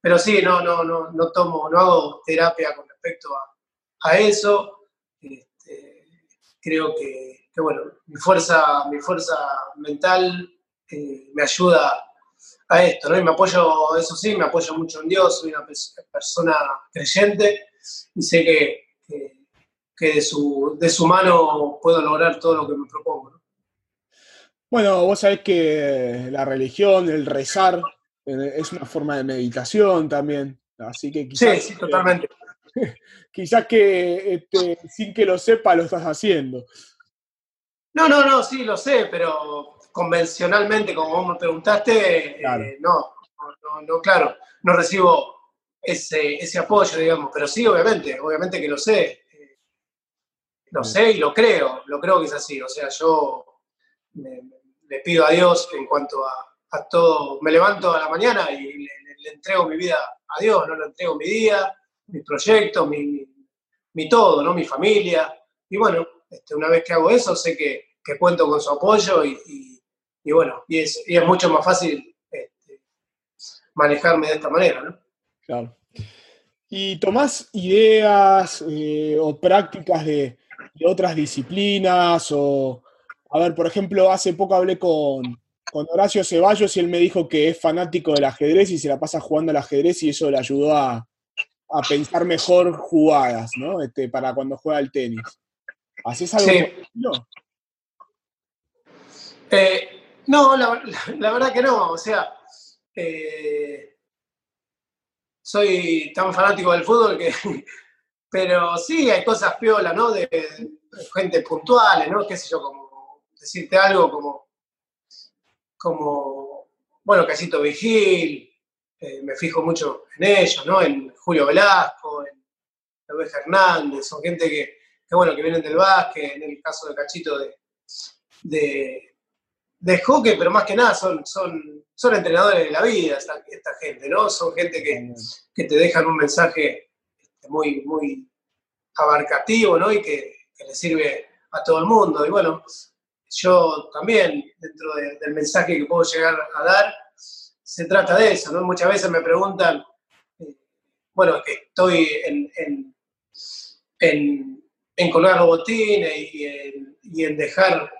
pero sí, no, no, no, no tomo, no hago terapia con respecto a, a eso. Este, creo que, que, bueno, mi fuerza, mi fuerza mental eh, me ayuda a esto, ¿no? Y me apoyo, eso sí, me apoyo mucho en Dios, soy una persona creyente y sé que, que, de, su, de, su, mano puedo lograr todo lo que me propongo. Bueno, vos sabés que la religión, el rezar, eh, es una forma de meditación también, así que quizás... Sí, sí, totalmente. quizás que este, sin que lo sepa lo estás haciendo. No, no, no, sí, lo sé, pero convencionalmente, como vos me preguntaste, eh, no, no, claro, no recibo ese, ese, apoyo, digamos, pero sí, obviamente, obviamente que lo sé. Eh, lo sé y lo creo, lo creo que es así. O sea, yo le pido a Dios en cuanto a, todo, me levanto a la mañana y le, entrego mi vida a Dios, no le entrego mi día, mi proyecto, mi, mi, todo, ¿no? mi familia. Y bueno, este, una vez que hago eso, sé que, que cuento con su apoyo y y bueno, y es, es mucho más fácil este, manejarme de esta manera, ¿no? Claro. ¿Y tomás ideas eh, o prácticas de, otras disciplinas? O, a ver, por ejemplo, hace poco hablé con, Horacio Ceballos y él me dijo que es fanático del ajedrez y se la pasa jugando al ajedrez y eso le ayudó a, pensar mejor jugadas, ¿no? Este, para cuando juega al tenis. ¿Haces algo? Sí. No. Eh, no, la, verdad que no. O sea, eh, soy tan fanático del fútbol que. Pero sí, hay cosas piolas, ¿no? De, gente puntual, ¿no? Qué sé yo, como decirte algo como. Como. Bueno, Casito Vigil, eh, me fijo mucho en ellos, ¿no? En Julio Velasco, en Luis Hernández, son gente que, bueno, que vienen del básquet, en el caso de Cachito de de hockey, pero más que nada son, son, son entrenadores de la vida esta, gente, ¿no? Son gente que, que, te dejan un mensaje este, muy, muy abarcativo, ¿no? Y que, le sirve a todo el mundo. Y bueno, yo también, dentro del mensaje que puedo llegar a dar, se trata de eso, ¿no? Muchas veces me preguntan, eh, bueno, que estoy en, en, en, en colgar los botines y y en dejar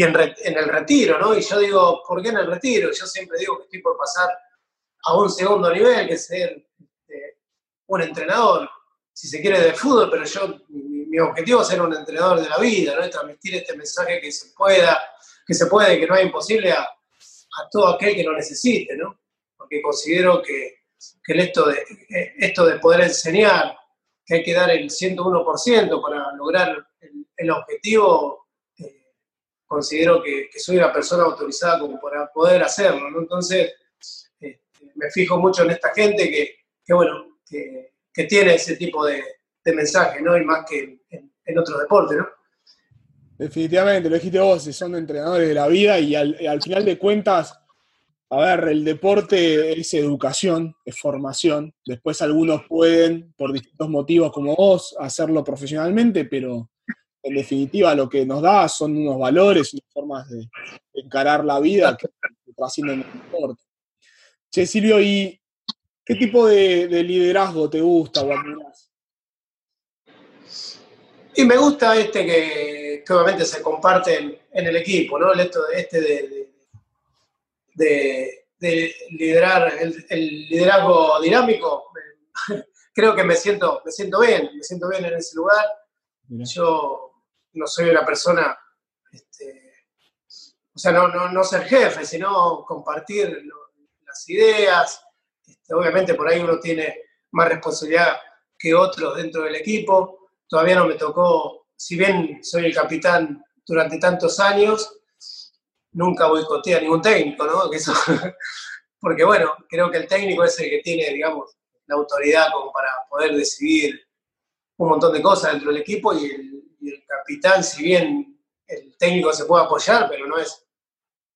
y en, el retiro, ¿no? Y yo digo, ¿por qué en el retiro? Yo siempre digo que estoy por pasar a un segundo nivel, que es ser este, un entrenador, si se quiere, de fútbol, pero yo, mi, objetivo es ser un entrenador de la vida, ¿no? transmitir este mensaje que se pueda, que se puede, que no es imposible a, todo aquel que lo necesite, ¿no? Porque considero que, esto, de, esto de poder enseñar, que hay que dar el 101% para lograr el objetivo, considero que, soy una persona autorizada como para poder hacerlo, ¿no? Entonces, este, me fijo mucho en esta gente que, bueno, que, tiene ese tipo de, mensaje, ¿no? Y más que en, otros deportes, ¿no? Definitivamente, lo dijiste vos, son entrenadores de la vida y al, final de cuentas, a ver, el deporte es educación, es formación. Después algunos pueden, por distintos motivos como vos, hacerlo profesionalmente, pero en definitiva lo que nos da son unos valores, unas formas de encarar la vida que trascienden el deporte. Che, Silvio, ¿y qué tipo de, liderazgo te gusta o admiras? Y me gusta este que, obviamente se comparte en, el equipo, ¿no? El esto, este de, de, liderar, el, liderazgo dinámico. Creo que me siento, me siento bien, me siento bien en ese lugar. Yo no soy una persona, este, o sea, no, no, no, ser jefe, sino compartir las ideas. Este, obviamente por ahí uno tiene más responsabilidad que otros dentro del equipo todavía no me tocó, si bien soy el capitán durante tantos años, nunca boicoteé a ningún técnico, ¿no? porque bueno, creo que el técnico es el que tiene, digamos, la autoridad como para poder decidir un montón de cosas dentro del equipo y el, capitán, si bien el técnico se puede apoyar, pero no es,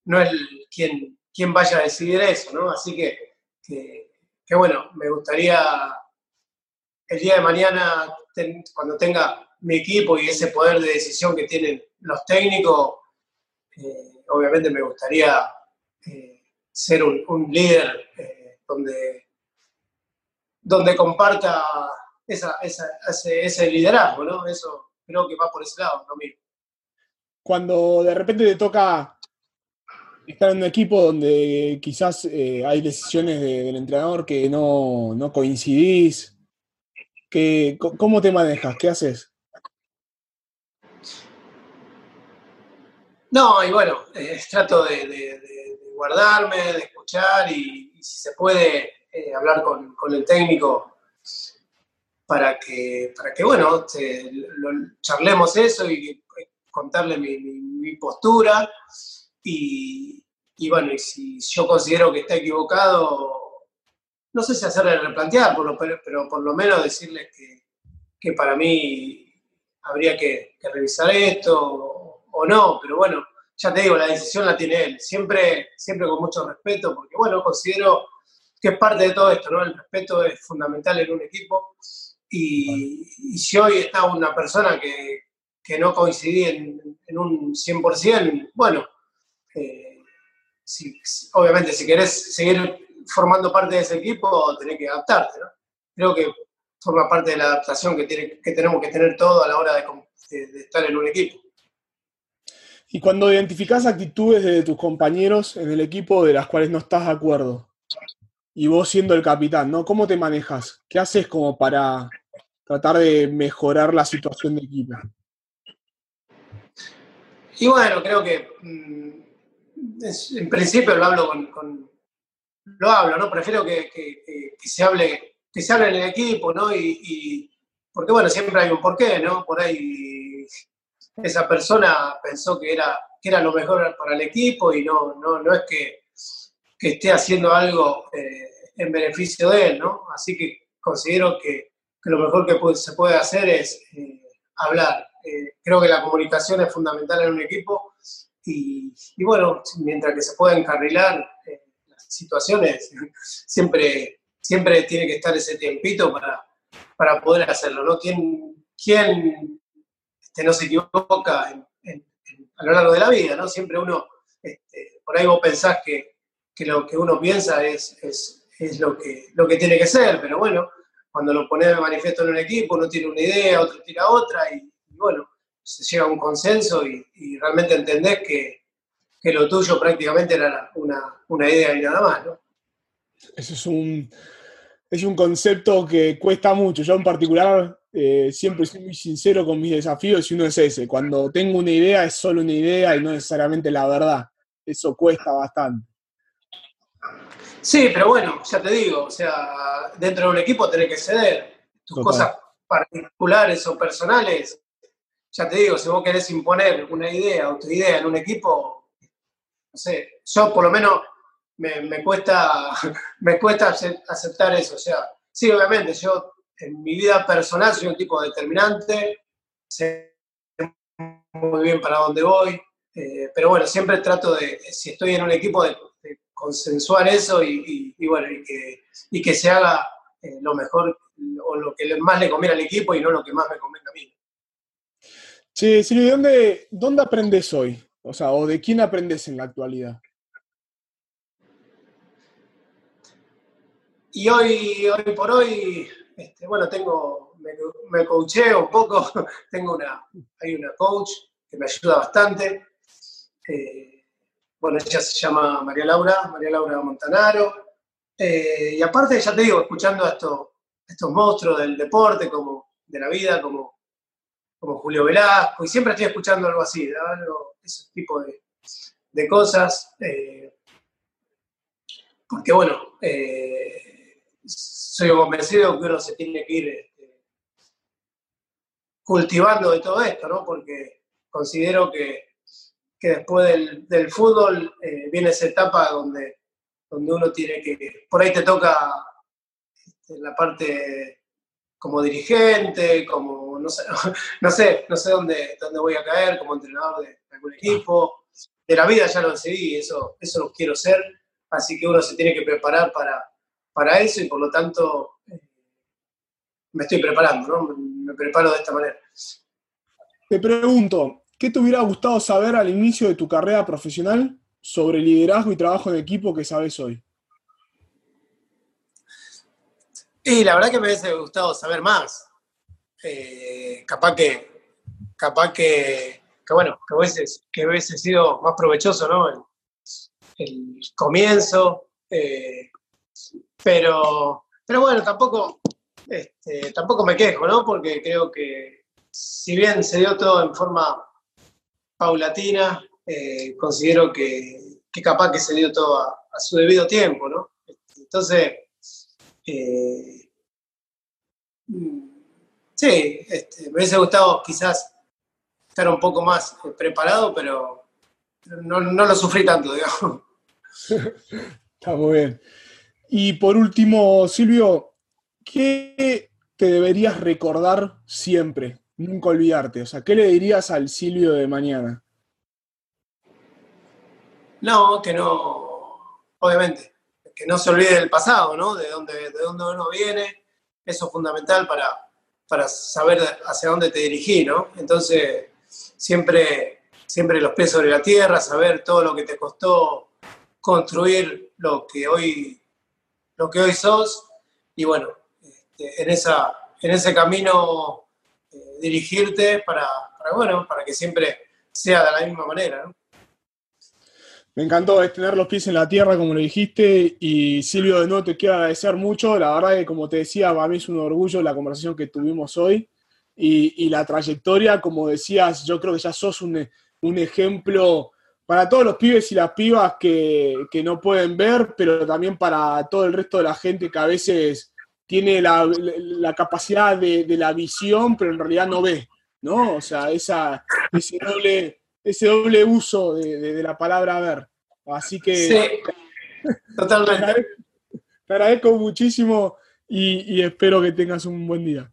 no es quien, quien vaya a decidir eso, ¿no? Así que, que bueno, me gustaría el día de mañana cuando tenga mi equipo y ese poder de decisión que tienen los técnicos, eh, obviamente me gustaría eh, ser un, líder eh, donde, donde comparta ese, liderazgo, ¿no? Eso creo que va por ese lado, ¿no? Cuando de repente te toca estar en un equipo donde quizás hay decisiones del entrenador que no, no coincidís, ¿Cómo te manejas? ¿Qué haces? No, y bueno, eh, trato de, guardarme, de escuchar y, si se puede eh, hablar con, el técnico para que, para que bueno, charlemos eso y contarle mi, postura. Y, y, bueno, y si yo considero que está equivocado, no sé si hacerle replantear, pero, por lo menos decirles que, para mí habría que, revisar esto o, no, pero bueno, ya te digo, la decisión la tiene él, siempre, siempre con mucho respeto, porque bueno, considero que es parte de todo esto, ¿no? El respeto es fundamental en un equipo y, si hoy está una persona que, no coincidí en, un 100%, bueno, eh, obviamente si querés seguir formando parte de ese equipo, tenés que adaptarte. Creo que forma parte de la adaptación que, tiene, que tenemos que tener todo a la hora de, estar en un equipo. Y cuando identificás actitudes de tus compañeros en el equipo de las cuales no estás de acuerdo, y vos siendo el capitán, ¿no? ¿Cómo te manejas? ¿Qué haces como para tratar de mejorar la situación de equipo? Y bueno, creo que mm, en principio lo hablo con, lo hablo, ¿no? Prefiero que, se hable, que se hable en el equipo, ¿no? Y, porque bueno, siempre hay un porqué, ¿no? Por ahí esa persona pensó que era, que era lo mejor para el equipo y no, no, no es que, esté haciendo algo eh, en beneficio de él, ¿no? Así que considero que, lo mejor que se puede hacer es eh, hablar. Eh, creo que la comunicación es fundamental en un equipo y, bueno, mientras que se pueda encarrilar situaciones, siempre, siempre tiene que estar ese tiempito para, para poder hacerlo, ¿no? ¿Quién, quién este, no se equivoca a lo largo de la vida, ¿no? Siempre uno, este, por ahí vos pensás que, lo que uno piensa es, es, lo, que, lo que tiene que ser, pero bueno, cuando lo pones de manifiesto en un equipo, uno tiene una idea, otro tira otra, y, bueno, se llega a un consenso y, y realmente entendés que, que lo tuyo prácticamente era una, idea y nada más, ¿no? Eso es un, es un concepto que cuesta mucho. Yo en particular eh, siempre soy muy sincero con mis desafíos y uno es ese. Cuando tengo una idea es solo una idea y no necesariamente la verdad. Eso cuesta bastante. Sí, pero bueno, ya te digo, o sea, dentro de un equipo tenés que ceder. Tus cosas particulares o personales, ya te digo, si vos querés imponer una idea o tu idea en un equipo, no sé, yo por lo menos me, cuesta, me cuesta aceptar eso. O sea, sí, obviamente, yo en mi vida personal soy un tipo determinante, sé muy bien para dónde voy. Eh, pero bueno, siempre trato de, si estoy en un equipo, de, consensuar eso y, bueno, y que, y que se haga eh, lo mejor o lo que más le conviene al equipo y no lo que más me conviene a mí. Sí, Silvio, ¿dónde, ¿dónde aprendes hoy? O sea, ¿o de quién aprendes en la actualidad? Y hoy, hoy por hoy, este, bueno, tengo, me, me coacheo un poco, tengo una, hay una coach que me ayuda bastante. Eh, bueno, ella se llama María Laura, María Laura Montanaro. Eh, y aparte, ya te digo, escuchando a estos, estos monstruos del deporte, como de la vida, como, como Julio Velasco, y siempre estoy escuchando algo así, algo, ese tipo de, de cosas. Eh, porque bueno, soy convencido que uno se tiene que ir este, cultivando de todo esto, ¿no? Porque considero que, después del, fútbol eh, viene esa etapa donde, donde uno tiene que, por ahí te toca este, la parte como dirigente, como, no sé, no sé, no sé dónde, dónde voy a caer como entrenador de algún equipo. De la vida ya lo decidí, eso, eso lo quiero ser, así que uno se tiene que preparar para, para eso y por lo tanto eh, me estoy preparando, ¿no? Me, preparo de esta manera. Te pregunto, ¿qué te hubiera gustado saber al inicio de tu carrera profesional sobre liderazgo y trabajo en equipo que sabes hoy? Y la verdad que me hubiese gustado saber más. Eh, capaz que, capaz que, bueno, que hubiese, sido más provechoso, ¿no? El, comienzo, eh, pero, pero bueno, tampoco, este, tampoco me quejo, ¿no? Porque creo que si bien se dio todo en forma paulatina, eh, considero que, capaz que se dio todo a, su debido tiempo, ¿no? Entonces, eh, sí, este, me hubiese gustado quizás estar un poco más eh, preparado, pero no, no lo sufrí tanto, digamos. Está muy bien. Y por último, Silvio, ¿qué te deberías recordar siempre? Nunca olvidarte. O sea, ¿qué le dirías al Silvio de mañana? No, que no, obviamente, que no se olvide del pasado, ¿no? De dónde, de dónde uno viene. Eso es fundamental para, para saber hacia dónde te dirigí, ¿no? Entonces, siempre, siempre los pies sobre la tierra, saber todo lo que te costó construir lo que hoy lo que hoy sos y bueno, este, en, esa, en ese camino eh, dirigirte para, bueno, para que siempre sea de la misma manera. Me encantó tener los pies en la tierra, como lo dijiste, y Silvio, de nuevo te quiero agradecer mucho. La verdad que, como te decía, para mí es un orgullo la conversación que tuvimos hoy y, la trayectoria, como decías, yo creo que ya sos un, un ejemplo para todos los pibes y las pibas que, no pueden ver, pero también para todo el resto de la gente que a veces tiene la, capacidad de, la visión, pero en realidad no ve, ¿no? O sea, esa, ese, doble, ese doble uso de, la palabra ver. Así que... Sí, totalmente. Te agradezco, muchísimo y, espero que tengas un buen día.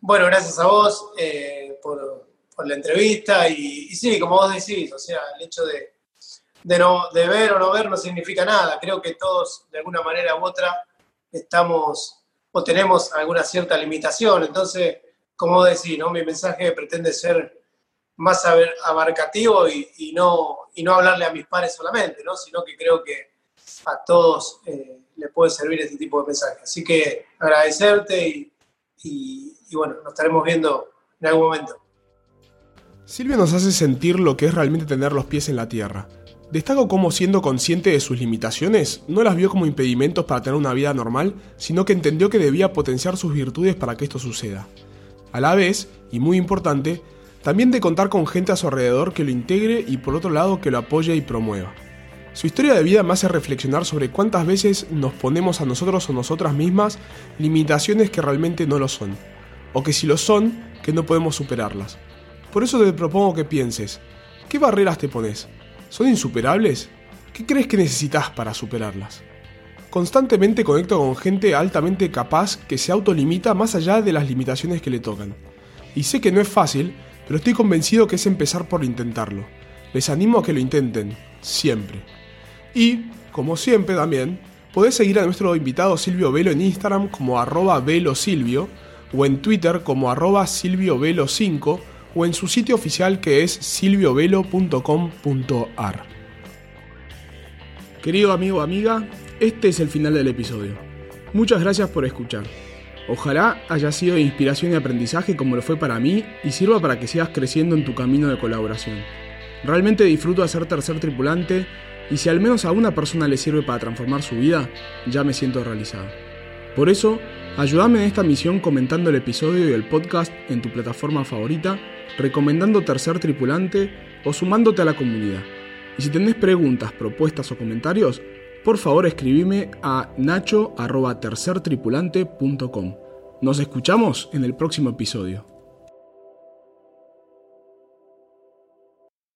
Bueno, gracias a vos eh, por por la entrevista y, sí, como vos decís, o sea, el hecho de, no, de ver o no ver no significa nada. Creo que todos, de alguna manera u otra, estamos o tenemos alguna cierta limitación. Entonces, como decís, ¿no? mi mensaje pretende ser más abarcativo y, no, y no hablarle a mis pares solamente, ¿no? sino que creo que a todos eh, les puede servir este tipo de mensaje. Así que agradecerte y, y bueno, nos estaremos viendo en algún momento. Silvio nos hace sentir lo que es realmente tener los pies en la tierra. Destaco cómo siendo consciente de sus limitaciones, no las vio como impedimentos para tener una vida normal, sino que entendió que debía potenciar sus virtudes para que esto suceda. A la vez, y muy importante, también de contar con gente a su alrededor que lo integre y por otro lado que lo apoye y promueva. Su historia de vida me hace reflexionar sobre cuántas veces nos ponemos a nosotros o nosotras mismas limitaciones que realmente no lo son, o que si lo son, que no podemos superarlas. Por eso te propongo que pienses, ¿qué barreras te pones? ¿Son insuperables? ¿Qué crees que necesitas para superarlas? Constantemente conecto con gente altamente capaz que se autolimita más allá de las limitaciones que le tocan. Y sé que no es fácil, pero estoy convencido que es empezar por intentarlo. Les animo a que lo intenten, siempre. Y, como siempre también, podés seguir a nuestro invitado Silvio Velo en Instagram como arroba velosilvio o en Twitter como arroba silviovelo5 o en su sitio oficial que es silviovelo.com.ar. Querido amigo o amiga, este es el final del episodio. Muchas gracias por escuchar. Ojalá haya sido de inspiración y aprendizaje como lo fue para mí y sirva para que sigas creciendo en tu camino de colaboración. Realmente disfruto de ser tercer tripulante y si al menos a una persona le sirve para transformar su vida, ya me siento realizado. Por eso, ayúdame en esta misión comentando el episodio y el podcast en tu plataforma favorita, recomendando Tercer Tripulante o sumándote a la comunidad. Y si tenés preguntas, propuestas o comentarios, por favor escribime a nacho.tercertripulante.com. Nos escuchamos en el próximo episodio.